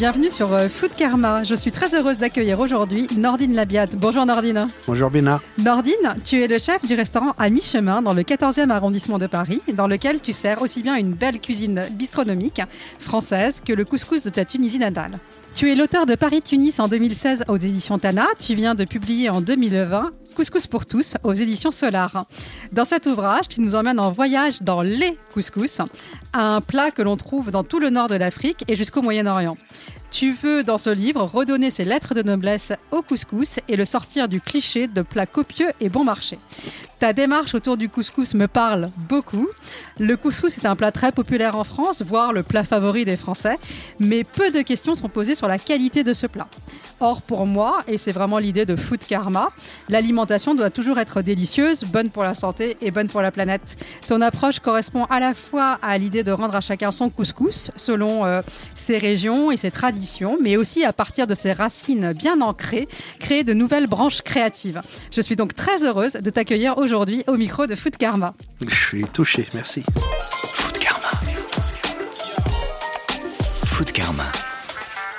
Bienvenue sur euh, Food Karma. Je suis très heureuse d'accueillir aujourd'hui Nordine Labiate. Bonjour Nordine. Bonjour Bina. Nordine, tu es le chef du restaurant à mi-chemin dans le 14e arrondissement de Paris, dans lequel tu sers aussi bien une belle cuisine bistronomique française que le couscous de ta Tunisie natale. Tu es l'auteur de Paris-Tunis en 2016 aux éditions Tana. Tu viens de publier en 2020 Couscous pour tous aux éditions Solar. Dans cet ouvrage, tu nous emmènes en voyage dans les couscous, un plat que l'on trouve dans tout le nord de l'Afrique et jusqu'au Moyen-Orient. Tu veux, dans ce livre, redonner ses lettres de noblesse au couscous et le sortir du cliché de plat copieux et bon marché. Ta démarche autour du couscous me parle beaucoup. Le couscous est un plat très populaire en France, voire le plat favori des Français, mais peu de questions sont posées sur la qualité de ce plat. Or, pour moi, et c'est vraiment l'idée de Food Karma, l'alimentation doit toujours être délicieuse, bonne pour la santé et bonne pour la planète. Ton approche correspond à la fois à l'idée de rendre à chacun son couscous, selon euh, ses régions et ses traditions, mais aussi à partir de ses racines bien ancrées, créer de nouvelles branches créatives. Je suis donc très heureuse de t'accueillir aujourd'hui au micro de Food Karma. Je suis touché, merci. Food Karma. Food Karma.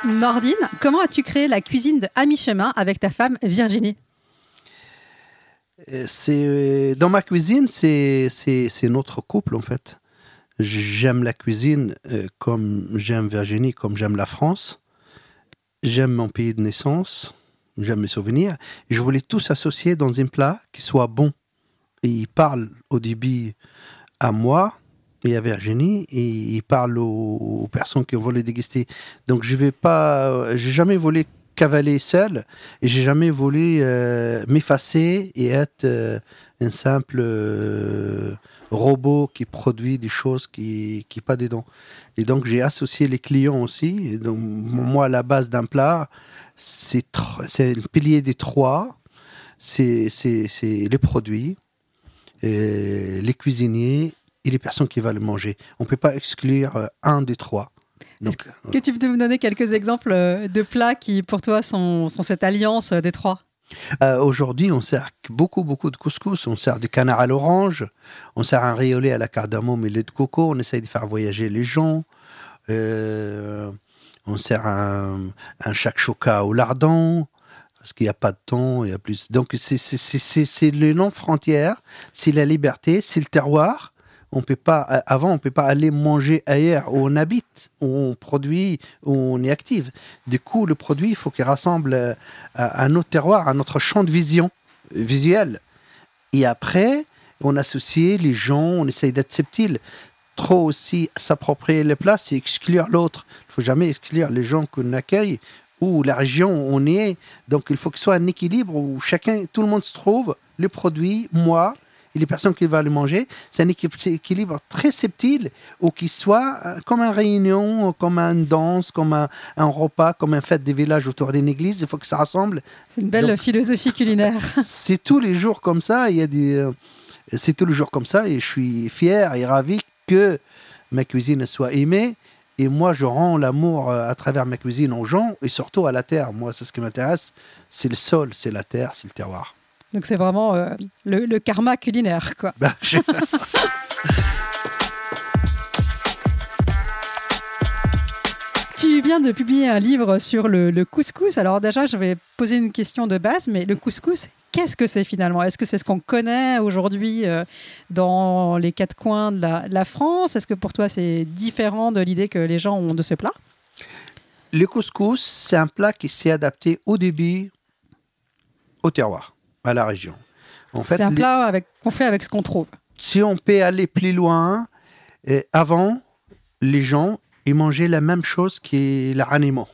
Nordine, comment as-tu créé la cuisine de À mi-chemin avec ta femme Virginie? Euh, C'est euh, dans ma cuisine, c'est c'est c'est notre couple en fait. J'aime la cuisine euh, comme j'aime Virginie, comme j'aime la France. J'aime mon pays de naissance, j'aime mes souvenirs. Je voulais tous associer dans un plat qui soit bon. Et il parle au début à moi et à Virginie, et il parle aux, aux personnes qui vont le déguster. Donc je vais pas, j'ai jamais voulu cavaler seul, et j'ai jamais voulu euh, m'effacer et être euh, un simple euh, robot qui produit des choses qui qui pas dedans. Et donc j'ai associé les clients aussi. Et donc moi la base d'un plat, c'est c'est le pilier des trois, c'est c'est c'est les produits, euh, les cuisiniers et les personnes qui vont le manger. On peut pas exclure euh, un des trois. Donc, Que tu peux me donner quelques exemples euh, de plats qui, pour toi, sont, sont cette alliance euh, des trois? Euh, Aujourd'hui, on sert beaucoup, beaucoup de couscous. On sert du canard à l'orange, on sert un riolet à la cardamome et lait de coco. On essaye de faire voyager les gens. Euh, on sert un, un au lardon parce qu'il n'y a pas de temps. Il y a plus. Donc, c'est- c'est- c'est c'est- c'est le non-frontière, c'est la liberté, c'est le terroir. On peut pas, avant, on peut pas aller manger ailleurs où on habite, où on produit, où on est active. Du coup, le produit, il faut qu'il rassemble euh, à, notre terroir, à notre champ de vision visuel. Et après, on associe les gens, on essaye d'être subtil. Trop aussi s'approprier les plats, c'est exclure l'autre. Il faut jamais exclure les gens qu'on accueille ou la région où on est. Donc, il faut que soit un équilibre où chacun, tout le monde se trouve, les produits, moi, et les personnes qui vont le manger. C'est un équi- équilibre très subtil ou qui soit euh, comme une réunion, comme une danse, comme un, un repas, comme un fête des villages autour d'une église. Il faut que ça rassemble C'est une belle Donc- philosophie culinaire. c'est tous les jours comme ça. Il y a des, euh, c'est tous les jours comme ça, et je suis fier et ravi que ma cuisine soit aimée. Et moi, je rends l'amour euh, à travers ma cuisine aux gens et surtout à la terre. Moi, c'est ce qui m'intéresse. C'est le sol, c'est la terre, c'est le terroir. Donc c'est vraiment euh, le, le karma culinaire, quoi. Je- Tu viens de publier un livre sur le, le couscous. Alors déjà, je vais poser une question de base, mais le couscous, qu'est-ce que c'est finalement? Est-ce que c'est ce qu'on connaît aujourd'hui euh, dans les quatre coins de la, de la France? Est-ce que pour toi, c'est différent de l'idée que les gens ont de ce plat? Le couscous, c'est un plat qui s'est adapté au début au terroir, à la région. En fait, C'est un plat avec- qu'on fait avec ce qu'on trouve. si on peut aller plus loin, avant, les gens, ils mangeaient la même chose que les animaux.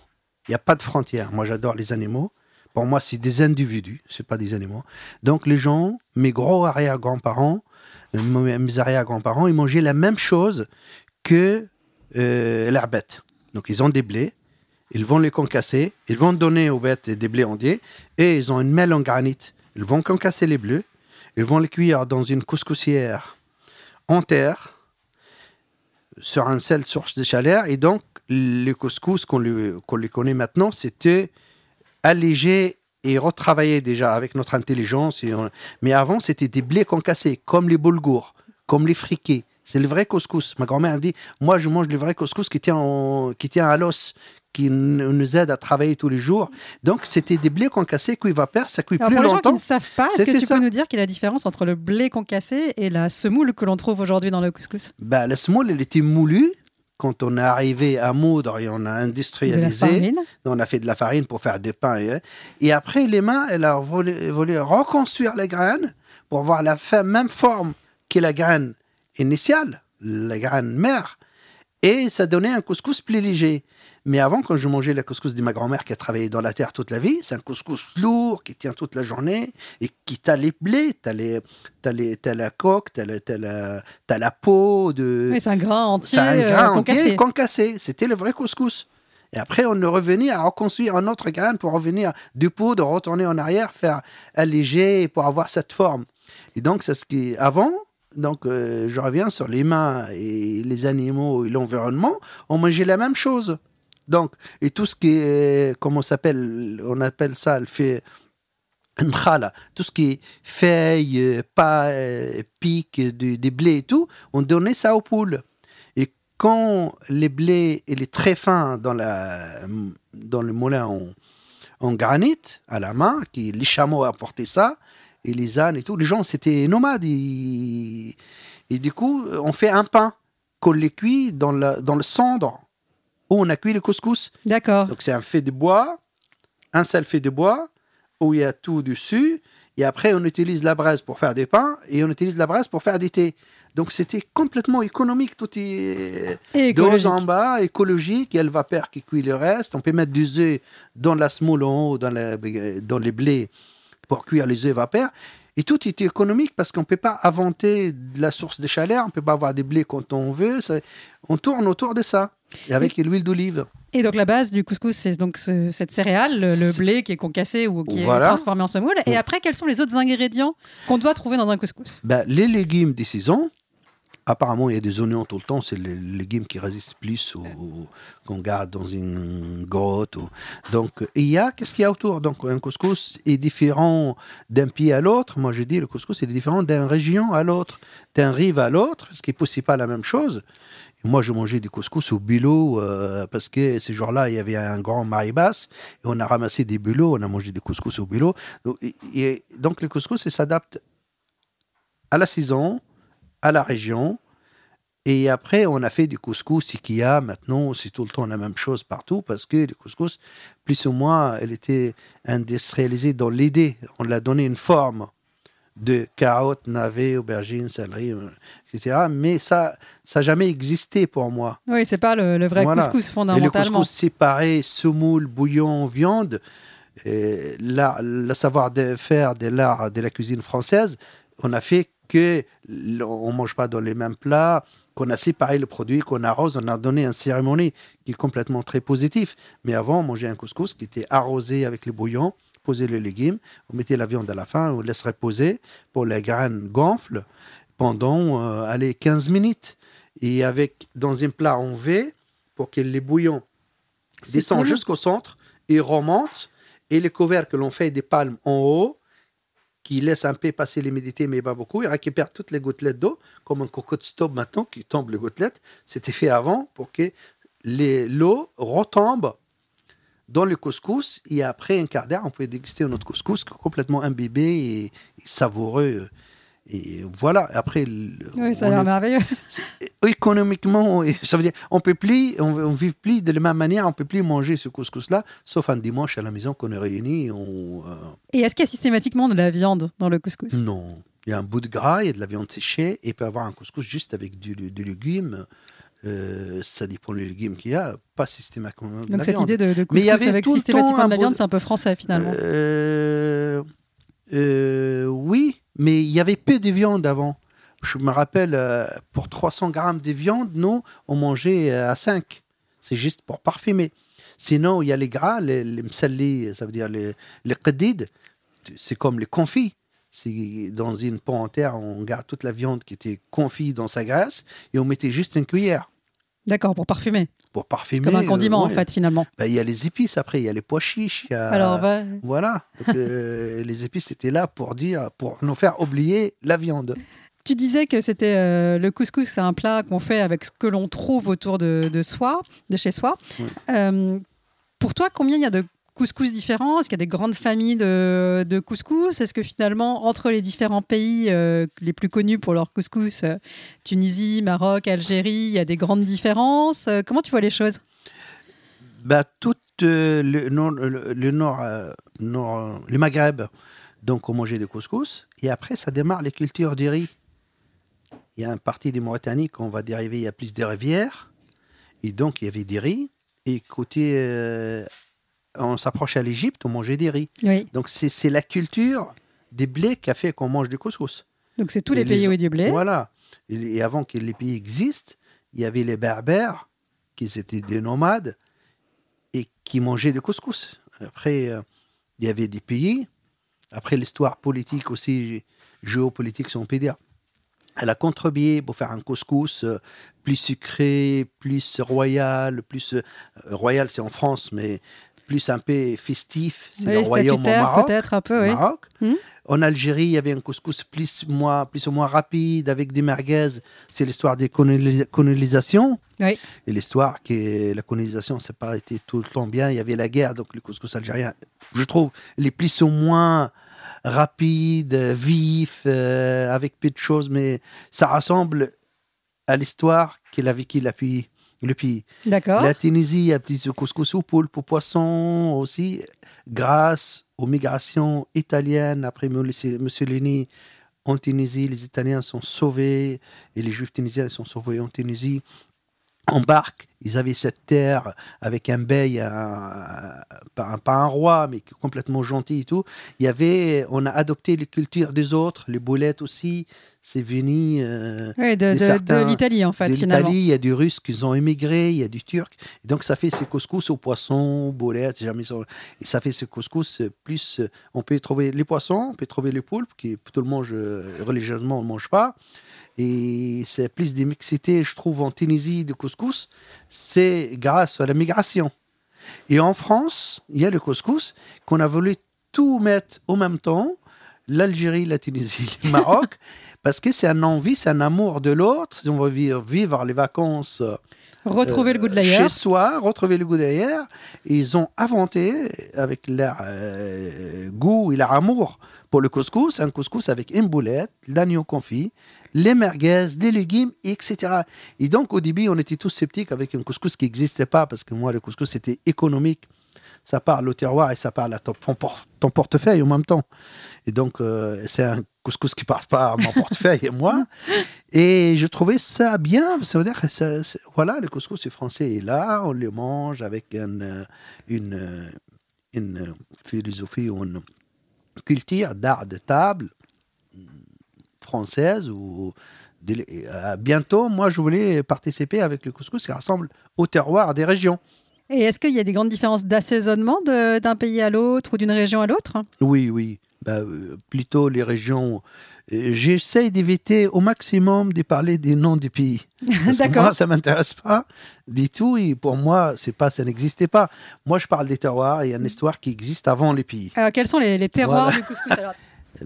Il n'y a pas de frontière. Moi, j'adore les animaux. Pour moi, c'est des individus, c'est pas des animaux. Donc, les gens, mes gros arrière-grands-parents, mes arrière-grands-parents, ils mangeaient la même chose que euh, l'herbette. Donc ils ont des blés, ils vont les concasser, ils vont donner aux bêtes des blés entiers, et ils ont une mêle en granit. Ils vont concasser les bleus, ils vont les cuire dans une couscoussière en terre, sur un seul source de chaleur, et donc le couscous qu'on qu'on les connaît maintenant, c'était allégé et retravaillé déjà avec notre intelligence. et Mais avant, c'était des blés concassés, comme les boulgours, comme les friqués. C'est le vrai couscous. Ma grand-mère me dit, moi, je mange le vrai couscous qui tient, en- qui tient à l'os, qui nous aide à travailler tous les jours. Donc, c'était des blés concassés, cuits vapeur, ça cuit Alors, plus pour les gens qui ne savent pas, est-ce que tu ça. peux nous dire quelle est la différence entre le blé concassé et la semoule que l'on trouve aujourd'hui dans le couscous? Bah, la semoule, elle était moulue. Quand on est arrivé à moudre et on a De la industrialisé, farine on a fait de la farine pour faire des pains. Et, et après, les mains, elle a voulu, voulu reconstruire les graines pour avoir la même forme que la graine initiale, la graine mère. Et ça donnait un couscous plus léger. Mais avant, quand je mangeais la couscous de ma grand-mère qui a travaillé dans la terre toute la vie, c'est un couscous lourd qui tient toute la journée et qui t'a les blés, t'as les, t'as les, t'as la coque, t'as la, t'as la, t'as la peau de. Oui, c'est un grain entier C'est un euh, grain concassé. entier concassé. C'était le vrai couscous. Et après, on est revenu à reconstruire un autre grain pour revenir du pot, de retourner en arrière, faire alléger pour avoir cette forme. Et donc, c'est ce qui. Avant, donc, euh, je reviens sur les mains et les animaux et l'environnement, on mangeait la même chose. Donc, et tout ce qui est. Comment on s'appelle On appelle ça le fait. Tout ce qui est feuilles, euh, pas, euh, pics, du- des blés et tout, on donnait ça aux poules. Et quand les blés il est très fin dans, la, dans le moulin en, granit, à la main, qui, les chameaux apportaient ça, et les ânes et tout, les gens c'était nomades. et du coup, on fait un pain qu'on les cuit dans, dans le cendre où on a cuit le couscous. D'accord. Donc c'est un fait de bois, un seul fait de bois, où il y a tout dessus. Et après, on utilise la braise pour faire des pains et on utilise la braise pour faire des thés. Donc c'était complètement économique, tout est de haut en bas, écologique. Il y a le vapeur qui cuit le reste. On peut mettre des œufs dans la semoule en haut, dans, la- dans les blés pour cuire les œufs vapeur. Et tout est économique parce qu'on ne peut pas inventer de la source de chaleur, on ne peut pas avoir des blés quand on veut. ça- on tourne autour de ça. Et avec l'huile d'olive. Et donc la base du couscous, c'est donc ce- cette céréale, le, blé qui est concassé ou qui Voilà. est transformé en semoule. Et après, quels sont les autres ingrédients qu'on doit trouver dans un couscous? Ben, les légumes des saisons, apparemment, il y a des oignons tout le temps. C'est les légumes qui résistent plus au- qu'on garde dans une grotte. ou- Donc, il y a, qu'est-ce qu'il y a autour? Donc, un couscous est différent d'un pied à l'autre. Moi, je dis, le couscous est différent d'une région à l'autre, d'un rive à l'autre, ce qui est possible pas la même chose. Moi, je mangeais du couscous au bulot euh, parce que ces jours-là, il y avait un grand marée-basse et on a ramassé des bulots, on a mangé du couscous au bulot. Donc, et- et- donc le couscous, s'adapte à la saison, à la région. Et après, on a fait du couscous a maintenant, c'est tout le temps la même chose partout parce que le couscous, plus ou moins, elle était industrialisée dans l'idée. On l'a donné une forme de carottes, navets, aubergines, céleri, euh, etc. Mais ça, ça n'a jamais existé pour moi. Oui, c'est pas le, le vrai Voilà. couscous Et le fondamentalement. couscous séparé, semoule, bouillon, viande, euh, là, le savoir-faire de l'art de la cuisine française, on a fait que l- on mange pas dans les mêmes plats, qu'on a séparé le produit, qu'on arrose, on a donné une cérémonie qui est complètement très positif. Mais avant, on mangeait un couscous qui était arrosé avec le bouillon, poser les légumes, on mettait la viande à la fin, on laisse reposer pour les graines gonflent pendant euh, allez, 15 minutes. Et avec dans un plat en V, pour que les bouillons descendent jusqu'au centre et remontent. Et les couverts que l'on fait des palmes en haut, qui laissent un peu passer l'humidité, mais pas beaucoup, ils récupèrent toutes les gouttelettes d'eau, comme un cocotte stop maintenant qui tombe les gouttelettes. C'était fait avant pour que l'eau retombe dans le couscous et après un quart d'heure, on peut déguster notre couscous complètement imbibé et savoureux. Et voilà, après, Oui, ça a l'air merveilleux. économiquement, ça veut dire, on peut plus, on, on vit plus de la même manière, on peut plus manger ce couscous-là, sauf un dimanche à la maison qu'on est réunis. On, euh, Et est-ce qu'il y a systématiquement de la viande dans le couscous? Non, il y a un bout de gras, il y a de la viande séchée, et il peut avoir un couscous juste avec du, du légume. Euh, ça dépend des légumes qu'il y a, pas systématiquement de Donc la cette viande. idée de, de Mais il y couscous avait avec tout systématiquement de la viande, c'est un peu français finalement. Euh, euh, oui, mais il y avait peu de viande avant. je me rappelle, euh, pour 300 grammes de viande, nous, on mangeait euh, à 5. C'est juste pour parfumer. Sinon, il y a les gras, les, les msalli, ça veut dire les, les. C'est comme les confits. C'est dans une pot en terre, on garde toute la viande qui était confite dans sa graisse et on mettait juste une cuillère D'accord, pour parfumer. pour parfumer. Comme un condiment, euh, en ouais. fait, finalement. Ben, Il y a les épices après, il y a les pois chiches. il y a- Alors, va- Voilà. Donc, euh, les épices étaient là pour dire, pour nous faire oublier la viande. tu disais que c'était euh, le couscous, c'est un plat qu'on fait avec ce que l'on trouve autour de, de soi, de chez soi. Oui. Pour toi, combien il y a de couscous différents? Est-ce qu'il y a des grandes familles de, de couscous? Est-ce que finalement, entre les différents pays euh, les plus connus pour leur couscous, euh, Tunisie, Maroc, Algérie, il y a des grandes différences? Euh, Comment tu vois les choses? Bah, tout le nord, le, Maghreb, donc on mangeait des couscous. Et après, ça démarre les cultures du riz. Il y a un parti des Mauritanie qu'on va dériver, il y a plus des rivières. Et donc, il y avait des riz. Et côté, on s'approche à l'Égypte, on mangeait des riz. Oui. Donc, c'est la culture des blés qui a fait qu'on mange du couscous. Donc c'est tous les pays où il y a du blé. Voilà. Et, et avant que les pays existent, il y avait les berbères, qui étaient des nomades, et qui mangeaient du couscous. Après, euh, il y avait des pays. Après, l'histoire politique aussi, géopolitique, si on peut dire. Elle a contribué pour faire un couscous euh, plus sucré, plus royal, plus euh, royal, c'est en France, mais plus un peu festif, c'est le Oui, royaume au Maroc. peut-être un peu, oui. Maroc. Mhm. En Algérie, il y avait un couscous plus, moins, plus ou moins rapide avec des merguez. C'est l'histoire des colonis- colonisations. Oui. Et l'histoire que la colonisation, ça n'a pas été tout le temps bien. Il y avait la guerre, donc le couscous algérien, je trouve, les plus ou moins rapides, vifs, euh, avec peu de choses, mais ça ressemble à l'histoire qu'il a vécu la pays. Le pays. D'accord. La Tunisie, a plus de couscous au poulpe, au poisson aussi, grâce aux migrations italiennes. Après Mussolini, en Tunisie, les Italiens sont sauvés et les Juifs tunisiens sont sauvés en Tunisie. En barque, ils avaient cette terre avec un bey, un- pas, un, pas un roi, mais complètement gentil et tout. Il y avait, on a adopté les cultures des autres, les boulettes aussi. C'est venu. euh, Oui, de, l'Italie en fait de l'Italie, il y a des Russes qui ont émigré, il y a du Turc. Et donc, ça fait ces couscous aux poissons, aux boulettes, jamais ça- Et ça fait ce couscous plus. On peut trouver les poissons, on peut trouver les poulpes, qui tout le monde religieusement ne mange pas. Et c'est plus des mixités, je trouve, en Tunisie de couscous. C'est grâce à la migration. Et en France, il y a le couscous qu'on a voulu tout mettre au même temps l'Algérie, la Tunisie, le Maroc, parce que c'est un envie, c'est un amour de l'autre. On va vivre, vivre les vacances euh, Retrouver le goût de chez l'ailleurs. soi, retrouver le goût d'ailleurs. Ils ont inventé, avec leur euh, goût et leur amour pour le couscous, un couscous avec une boulette, l'agneau confit, les merguez, des légumes, etc. Et donc, au début, on était tous sceptiques avec un couscous qui n'existait pas, parce que moi, le couscous, c'était économique. Ça parle au terroir et ça parle à ton portefeuille en même temps. Et donc, euh, c'est un couscous qui ne parle pas à mon portefeuille et moi. Et je trouvais ça bien. Ça veut dire que ça- voilà, le couscous est français est là, on le mange avec euh, une, une euh, philosophie ou une culture d'art de table mm, française. Ou euh, bientôt, moi, je voulais participer avec le couscous qui ressemble au terroir des régions. Et est-ce qu'il y a des grandes différences d'assaisonnement d'un pays à l'autre ou d'une région à l'autre? Oui, oui. Bah, euh, plutôt les régions. J'essaye d'éviter au maximum de parler des noms des pays. Parce que. Moi, ça m'intéresse pas du tout. Et pour moi, c'est pas, ça n'existait pas. Moi, je parle des terroirs. Il y a une histoire qui existe avant les pays. Alors, quels sont les, les terroirs Voilà. du couscous alors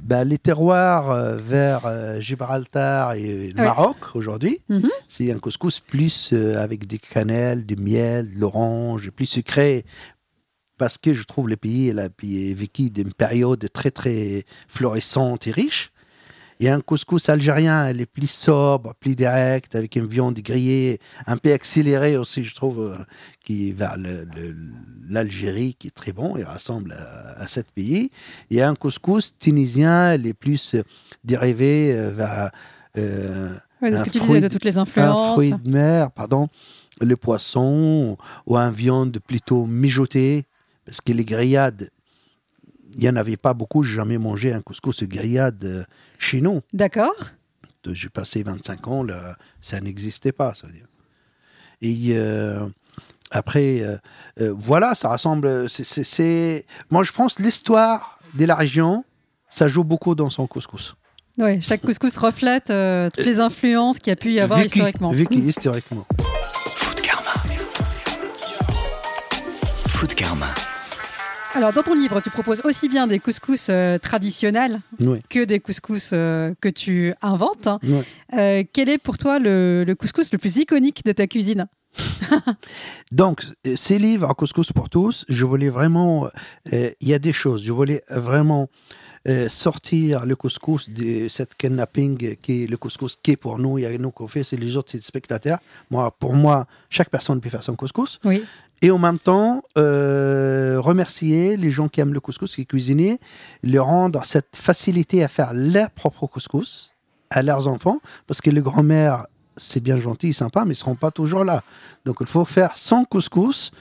Bah, les terroirs euh, vers euh, Gibraltar et le. Maroc aujourd'hui, Mhm. c'est un couscous plus euh, avec des cannelles, du miel, de l'orange, plus sucré. Parce que je trouve le pays elle a vécu d'une période très très florissante et riche. Et un couscous algérien, elle est plus sobre, plus direct, avec une viande grillée, un peu accélérée aussi, je trouve, euh, qui est vers l'Algérie, qui est très bon et ressemble à, à cet pays. Et un couscous tunisien, elle est plus euh, dérivé euh, vers euh, Ouais, de ce Un que tu fruit disais de toutes les un influences. fruit de mer, pardon, le poisson, ou un viande plutôt mijotée, parce que les grillades, il n'y en avait pas beaucoup, j'ai jamais mangé un couscous grillade euh, chez nous. D'accord. j'ai passé 25 ans, là, ça n'existait pas, ça veut dire. Et euh, après, euh, euh, voilà, ça rassemble. c'est- Moi, je pense l'histoire de la région, ça joue beaucoup dans son couscous. Oui, chaque couscous reflète euh, toutes les influences qu'il y a pu y avoir Vécu- historiquement. vécu historiquement. Food Karma. Food Karma. Alors, dans ton livre, tu proposes aussi bien des couscous euh, traditionnels Oui. que des couscous euh, que tu inventes. Euh, quel est pour toi le, le couscous le plus iconique de ta cuisine? Donc, ces livres à Couscous pour tous, je voulais vraiment. Il y a des choses. Je voulais vraiment sortir le couscous de cette kidnapping qui est le couscous qui est pour nous. Il y a nous qu'on fait, c'est les autres, c'est les spectateurs. Moi, pour moi, chaque personne peut faire son couscous. Oui. Et en même temps, euh, remercier les gens qui aiment le couscous, qui cuisinent, leur rendre cette facilité à faire leur propre couscous à leurs enfants, parce que les grands-mères, c'est bien gentil, sympa, mais ils ne seront pas toujours là. Donc il faut faire son couscous,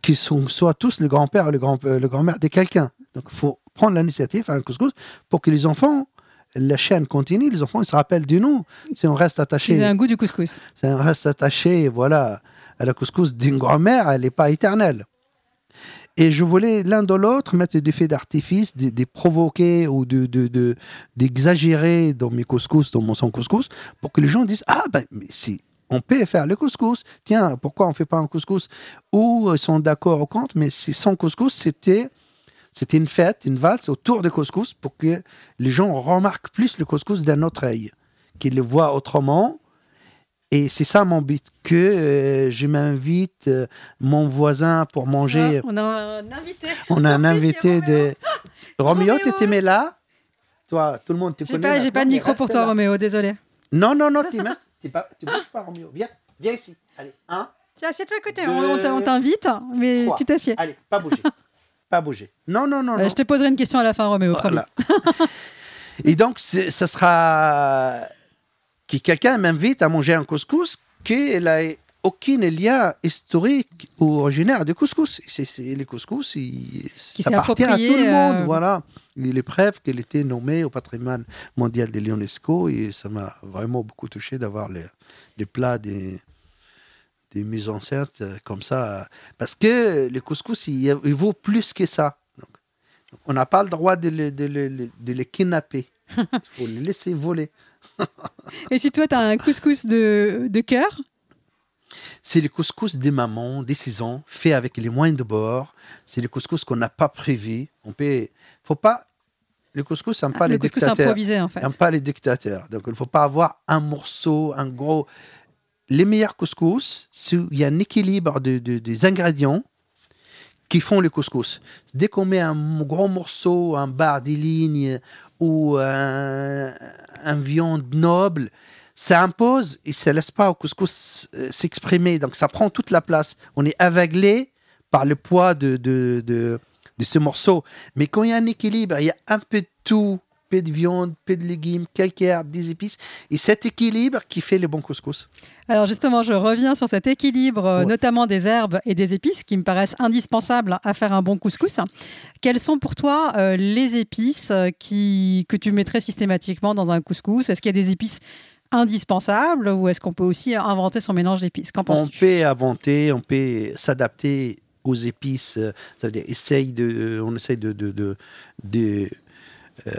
qui sont soit tous le grand-père le grand- euh, le grand-mère de quelqu'un. Donc il faut prendre l'initiative, faire un couscous, pour que les enfants, la chaîne continue, les enfants ils se rappellent de nous. Si on reste attaché un goût du couscous. si on reste attaché voilà, à la couscous d'une grand-mère, elle n'est pas éternelle. Et je voulais l'un de l'autre mettre des faits d'artifice, des, des provoquer ou de, de, de- d'exagérer dans mes couscous, dans mon son couscous, pour que les gens disent Ah, ben, mais si on peut faire le couscous, tiens, pourquoi on ne fait pas un couscous? Ou ils sont d'accord ou contre, mais si son couscous, c'était. C'était une fête, une valse autour du couscous pour que les gens remarquent plus le couscous d'un autre œil, qu'ils le voient autrement, et c'est ça mon but, que euh, je m'invite euh, mon voisin pour manger. Ah, on a un invité. On a un invité de... Roméo, Roméo. tu t'es là Toi, tout le monde te connaît. pas, j'ai pas de micro pour toi, là. Roméo, désolé. Non, non, non, tu ne pas... tu bouges pas, Roméo. Viens, viens ici. Allez, un, Tiens, assieds-toi à côté. Deux, On, t'invite, mais trois. tu t'assieds. Allez, pas bouger. pas bouger. Non, non, non, Euh, non. je te poserai une question à la fin, Roméo. Voilà. Et donc, ça sera que quelqu'un m'invite à manger un couscous qui n'a aucun lien historique ou originaire de couscous. C'est, les couscous, il- ça s'est appartient à tout le monde. euh, Voilà. Il est preuve qu'elle était nommée au patrimoine mondial de l'UNESCO et ça m'a vraiment beaucoup touché d'avoir les, les plats des, des mises en scène euh, comme ça. Parce que le couscous, il, il vaut plus que ça. Donc, on n'a pas le droit de le, de le- de le kidnapper. Il faut le laisser voler. Et si toi, tu as un couscous de, de cœur, C'est le couscous des mamans, des saisons, fait avec les moyens de bord. C'est le couscous qu'on n'a pas prévu. On peut, faut pas. Le couscous, n'aime pas le les couscous dictateurs. improvisé, en fait. n'aime pas les dictateurs. Donc, il ne faut pas avoir un morceau, un gros. Les meilleurs couscous, il y a un équilibre de, de- des ingrédients qui font le couscous. Dès qu'on met un gros morceau, un bar des lignes ou un, viande noble, ça impose et ça laisse pas au couscous euh, s'exprimer. Donc, ça prend toute la place. On est aveuglé par le poids de, de ce morceau. Mais quand il y a un équilibre, il y a un peu de tout, peu de viande, peu de légumes, quelques herbes, des épices, et cet équilibre qui fait le bon couscous. Alors justement, je reviens sur cet équilibre, euh, Ouais. notamment des herbes et des épices, qui me paraissent indispensables à faire un bon couscous. Quelles sont pour toi euh, les épices euh, qui, que tu mettrais systématiquement dans un couscous? Est-ce qu'il y a des épices indispensables ou est-ce qu'on peut aussi inventer son mélange d'épices? Qu'en On peut inventer, on peut s'adapter aux épices. Ça veut dire, essaye de, on essaye de, de, de, de, euh,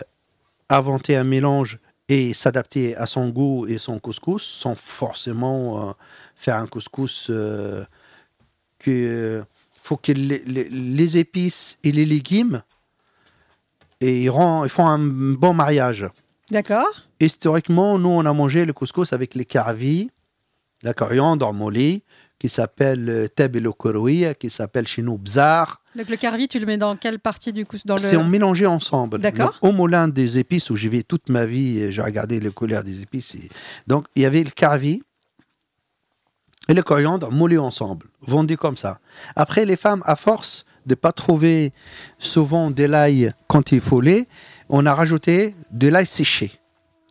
inventer un mélange et s'adapter à son goût et son couscous sans forcément euh, faire un couscous euh, que faut que les, les- les épices et les légumes et ils, rend- ils font un bon mariage. D'accord Historiquement, nous, on a mangé le couscous avec les carvis, la coriandre molly, qui s'appelle euh, tebelo koroui, qui s'appelle chez nous bzar. Donc le carvi, tu le mets dans quelle partie du couscous dans le... C'est mélangé ensemble. D'accord. Au moulin des épices, où j'ai vécu toute ma vie, j'ai regardé les couleurs des épices. et- Donc, il y avait le carvi et le coriandre moulés ensemble, vendus comme ça. Après, les femmes, à force de pas trouver souvent de l'ail quand il faut l'ait, on a rajouté de l'ail séché.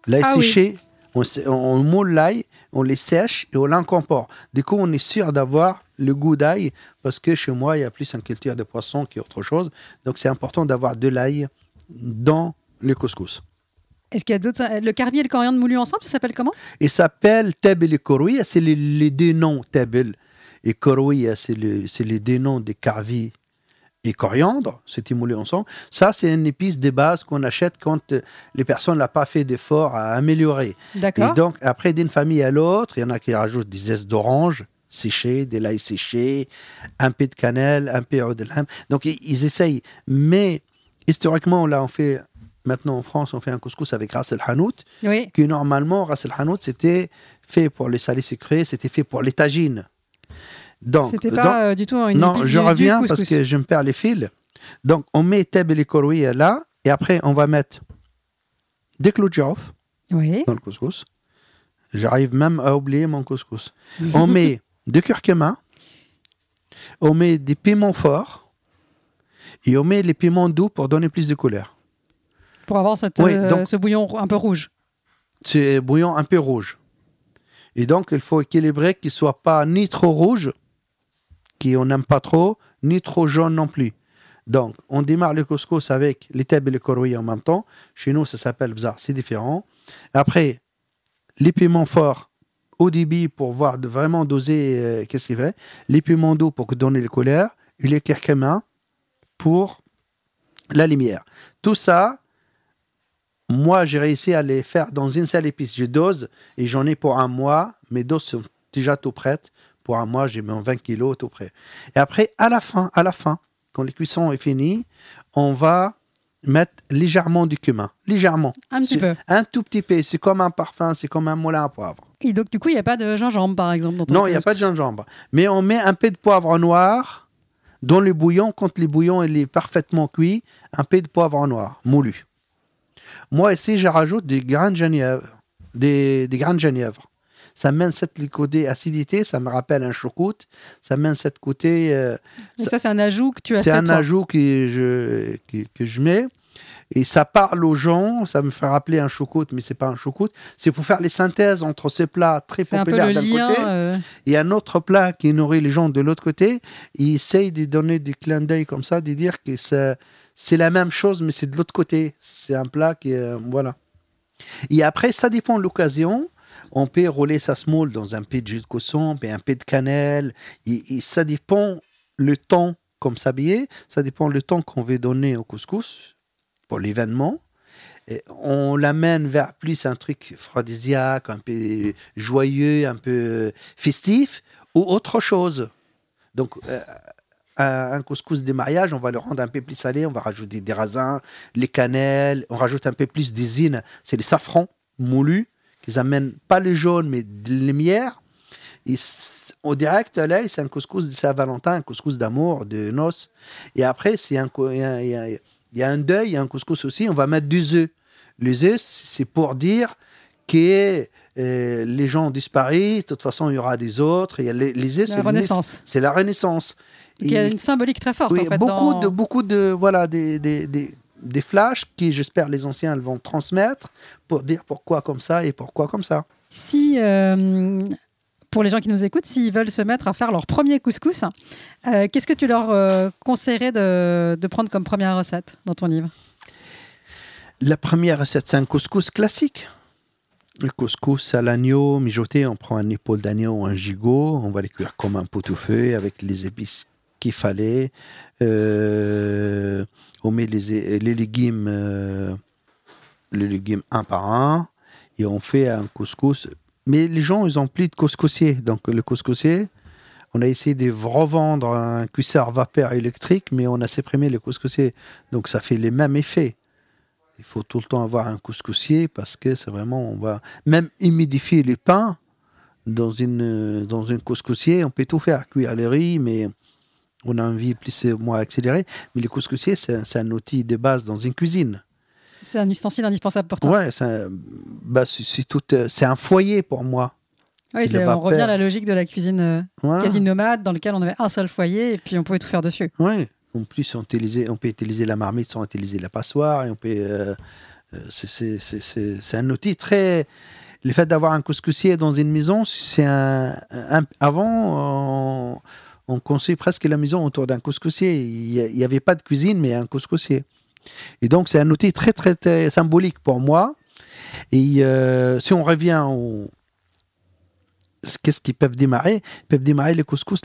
L'ail Ah oui. On, on moule l'ail, on les sèche et on l'incorpore. Du coup, on est sûr d'avoir le goût d'ail parce que chez moi, il y a plus une culture de poisson qu'autre chose. Donc, c'est important d'avoir de l'ail dans le couscous. Est-ce qu'il y a d'autres Le carbi et le coriandre moulu ensemble, ça s'appelle comment? Il s'appelle Tebel et Koroui, c'est les, les deux noms, Tebel et Koroui, c'est le- c'est les deux noms des carvis et coriandre, c'est moulé ensemble. Ça, c'est une épice de base qu'on achète quand euh, les personnes n'ont pas fait d'effort à améliorer. Et D'accord. donc, après, d'une famille à l'autre, il y en a qui rajoutent des zestes d'orange séchées, des l'ail séché, un peu de cannelle, un peu de lime. Donc, ils, ils essayent. Mais, historiquement, là, on fait, maintenant en France, on fait un couscous avec ras el hanout, Oui. que normalement, ras el hanout, c'était fait pour les salés sucrés, c'était fait pour les tagines. Donc, C'était pas euh, du tout une non, je du- reviens du parce que je me perds les fils. Donc, on met teb et koroui là, et après, on va mettre des clous de girofle Oui. dans le couscous. J'arrive même à oublier mon couscous. On met de curcuma, on met des piments forts, et on met les piments doux pour donner plus de couleur. Pour avoir cette, Oui, euh, donc- ce bouillon un peu rouge. C'est bouillon un peu rouge. Et donc, il faut équilibrer qu'il soit pas ni trop rouge, qu'on n'aime pas trop, ni trop jaune non plus. Donc, on démarre le couscous avec les et les koroui en même temps. Chez nous, ça s'appelle bzar, c'est différent. Après, les piments forts au débit pour voir de vraiment doser euh, qu'est-ce qu'il fait. Les piments doux pour donner les couleurs. Et les curcuma pour la lumière. Tout ça, moi, j'ai réussi à les faire dans une seule épice. Je dose et j'en ai pour un mois. Mes doses sont déjà tout prêtes. Pour un mois, j'ai mes 20 kilos tout prêt. Et après, à la fin, à la fin, quand les cuissons est fini, on va mettre légèrement du cumin. Légèrement. Un petit peu. Un tout petit peu. C'est comme un parfum, c'est comme un moulin à poivre. Et donc, du coup, il n'y a pas de gingembre, par exemple. Dans ton Non, il n'y a pas de gingembre. Mais on met un peu de poivre noir dans le bouillon. Quand le bouillon il est parfaitement cuit, un peu de poivre noir, moulu. Moi, ici, je rajoute des grains de genièvre. Des, des grains de genièvre. Ça mène cette côté acidité, ça me rappelle un choucroute. Ça mène cette côté. euh, ça, c'est un ajout que tu as c'est fait un toi. ajout que je, que, que je mets. Et ça parle aux gens, ça me fait rappeler un choucroute, mais c'est pas un choucroute. C'est pour faire les synthèses entre ces plats très C'est un populaires d'un côté euh, et un autre plat qui nourrit les gens de l'autre côté. Il essaye de donner des clins d'œil comme ça, de dire que c'est la même chose, mais c'est de l'autre côté. C'est un plat qui. euh, voilà. Et après, ça dépend de l'occasion. On peut rouler sa semoule dans un peu de jus de cousson, puis un peu de cannelle. Et, ça dépend le temps, comme s'habiller, ça dépend le temps qu'on veut donner au couscous pour l'événement. Et on l'amène vers plus un truc phrodisiaque, un peu joyeux, un peu festif, ou autre chose. Donc, euh, un, couscous de mariage, on va le rendre un peu plus salé, on va rajouter des raisins, les cannelles, on rajoute un peu plus d'ésine, c'est les safrans moulus, qu'ils amènent pas le jaune, mais de la lumière. Et au direct, là, c'est un couscous de Saint-Valentin, un couscous d'amour, de noces. Et après, c'est un, il y a, il y a- il y a un deuil, il y a un couscous aussi, on va mettre des œufs. Les œufs, c'est pour dire que euh, les gens ont disparu, de toute façon, il y aura des autres. Il y a les, les œufs, La c'est le Renaissance. naiss- C'est la Renaissance. Il y a une symbolique très forte, oui, en fait. beaucoup dans- de beaucoup de voilà des, des, des, des flashs qui j'espère les anciens vont transmettre pour dire pourquoi comme ça et pourquoi comme ça. Si, euh, pour les gens qui nous écoutent, s'ils veulent se mettre à faire leur premier couscous, euh, qu'est-ce que tu leur euh, conseillerais de, de prendre comme première recette dans ton livre? La première recette c'est un couscous classique. Le couscous à l'agneau mijoté, on prend un épaule d'agneau ou un gigot, on va les cuire comme un pot-au-feu avec les épices qu'il fallait. Euh, on met les, légumes, euh, les légumes un par un et on fait un couscous. Mais les gens, ils ont plus de couscoussier. Donc le couscoussier, on a essayé de revendre un cuisseur vapeur électrique, mais on a supprimé le couscoussier. Donc ça fait les mêmes effets. Il faut tout le temps avoir un couscoussier parce que c'est vraiment, on va même humidifier les pains dans une, dans une couscoussier. On peut tout faire, cuire les riz, mais on a envie plus ou moins accélérer. Mais le couscoussier, c'est un- outil de base dans une cuisine. C'est un ustensile indispensable pour toi. Ouais, c'est un, bah, euh, c'est un foyer pour moi. Oui, on revient à la logique de la cuisine euh, Voilà. quasi nomade dans lequel on avait un seul foyer et puis on pouvait tout faire dessus. Ouais. En plus, on, utilisait- on peut utiliser la marmite sans utiliser la passoire. Et on peut, euh, c'est un outil très. Le fait d'avoir un couscoussier dans une maison, c'est un, un- Avant, on, on construit presque la maison autour d'un couscoussier. Il n'y avait pas de cuisine, mais un couscoussier. Et donc, c'est un outil très, très, très symbolique pour moi. Et euh, si on revient au. Qu'est-ce qu'ils peuvent démarrer? Ils peuvent démarrer les couscous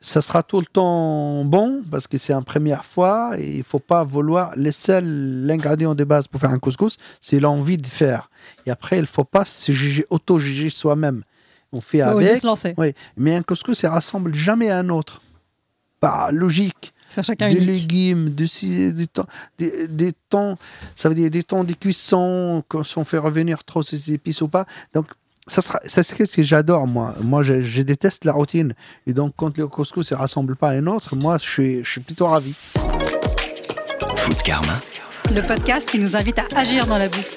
Ça sera tout le temps bon parce que c'est une première fois et il faut pas vouloir. Les seuls l'ingrédient de base pour faire un couscous, c'est l'envie de faire. Et après, il faut pas se juger, auto-juger soi-même. On fait Faut avec. se lancer. Oui, mais un couscous, ça rassemble jamais un autre. Par logique C'est chacun des unique. légumes, du si- des, temps, des, des temps, ça veut dire des temps de cuisson, quand on fait revenir trop ces épices ou pas. Donc, ça sera, ça c'est ce que j'adore, moi. Moi, je, je déteste la routine. Et donc, quand le couscous ne rassemble pas à un autre, moi, je suis, je suis plutôt ravi. Food Karma. Le podcast qui nous invite à agir dans la bouffe.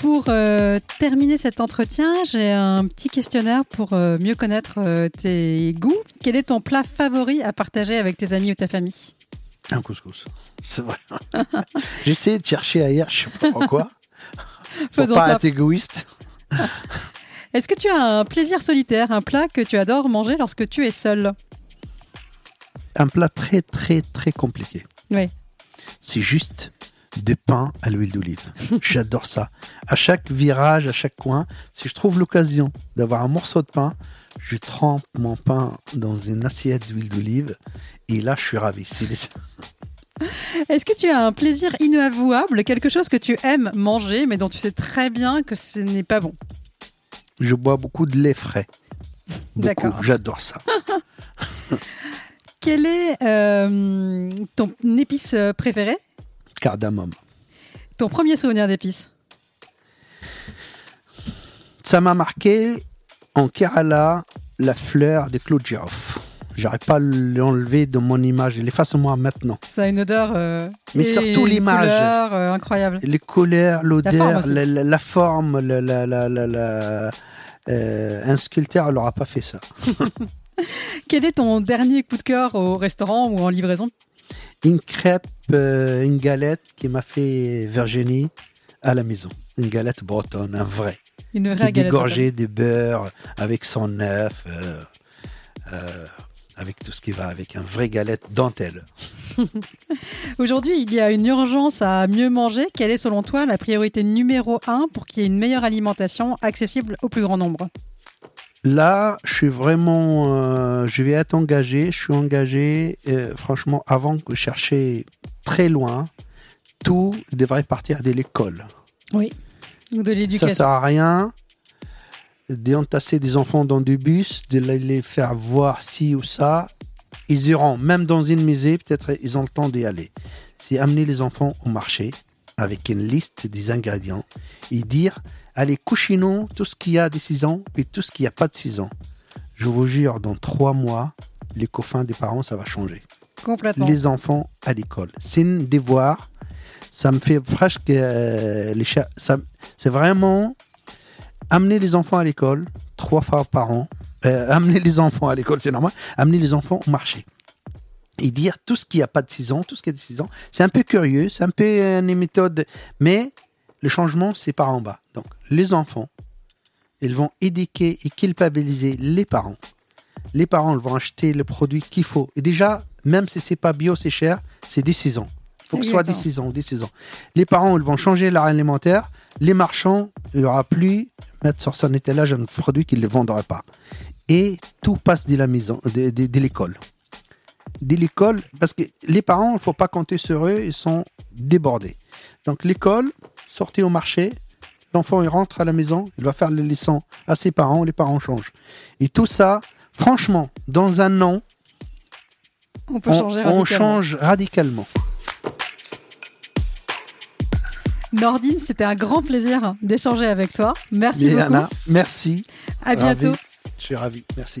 Pour euh, terminer cet entretien, j'ai un petit questionnaire pour euh, mieux connaître euh, tes goûts. Quel est ton plat favori à partager avec tes amis ou ta famille? Un couscous. C'est vrai. J'essaie de chercher ailleurs, je sais pas pourquoi. Pour Faisons pas ça. être égoïste. Est-ce que tu as un plaisir solitaire, un plat que tu adores manger lorsque tu es seul? Un plat très, très, très compliqué. Oui. c'est juste de pain à l'huile d'olive. J'adore ça. À chaque virage, à chaque coin, si je trouve l'occasion d'avoir un morceau de pain, je trempe mon pain dans une assiette d'huile d'olive et là, je suis ravi. C'est des- Est-ce que tu as un plaisir inavouable, quelque chose que tu aimes manger mais dont tu sais très bien que ce n'est pas bon? Je bois beaucoup de lait frais. D'accord. J'adore ça. Quelle est euh, ton épice préférée? Cardamome. Ton premier souvenir d'épices Ça m'a marqué en Kerala la fleur de Claude Giroffe. J'arrive pas à l'enlever de mon image. Il est face à moi maintenant. Ça a une odeur. euh, Mais et surtout l'image. euh, incroyable. les couleurs, l'odeur, la, la- la forme, la, la- la- la- la- euh, un sculpteur n'aura pas fait ça. Quel est ton dernier coup de cœur au restaurant ou en livraison Une crêpe, euh, une galette qui m'a fait Virginie à la maison. Une galette bretonne, un vrai. Une Qui vraie est galette. dégorgée de beurre avec son œuf, euh, euh, avec tout ce qui va avec. Un vrai galette dentelle. Aujourd'hui, il y a une urgence à mieux manger. Quelle est selon toi la priorité numéro un pour qu'il y ait une meilleure alimentation accessible au plus grand nombre? Là, je suis vraiment, euh, je vais être engagé. Je suis engagé, euh, franchement, avant de chercher très loin, tout devrait partir de l'école. Oui. Ou de Ça l'éducation. sert à rien d'entasser des enfants dans du bus, de les les faire voir ci ou ça. Ils iront, même dans une musée, peut-être ils ont le temps d'y aller. C'est amener les enfants au marché avec une liste des ingrédients et dire allez, couchez-nous tout ce qu'il y a de 6 ans et tout ce qu'il n'y a pas de 6 ans. Je vous jure, dans trois mois, les coffins des parents, ça va changer Complètement. les enfants à l'école. C'est un devoir. Ça me fait presque euh, les cha- ça- C'est vraiment amener les enfants à l'école trois fois par an. Euh, amener les enfants à l'école, c'est normal. Amener les enfants au marché. Et dire tout ce qui n'a pas de 6 ans, tout ce qui a de 6 ans. C'est un peu curieux, c'est un peu euh, une méthode. Mais le changement, c'est par en bas. Donc, les enfants, ils vont éduquer et culpabiliser les parents. Les parents ils vont acheter le produit qu'il faut. Et déjà, même si c'est pas bio, c'est cher, c'est des 6 ans. Il faut que ce soit des Exactement. 6 ans, des 6 ans. Les parents, ils vont changer leur alimentaire. Les marchands, il n'y aura plus mettre sur son étalage un produit qu'ils ne vendraient pas. Et tout passe de la maison, de l'école. De l'école, parce que les parents, il ne faut pas compter sur eux, ils sont débordés. Donc l'école, sortez au marché, l'enfant il rentre à la maison, il va faire les leçons à ses parents, les parents changent. Et tout ça, franchement, dans un an, On peut on, changer on radicalement. change radicalement. Nordine, c'était un grand plaisir d'échanger avec toi. Merci beaucoup. Diana, merci. À bientôt. Ravi. Je suis ravi. Merci.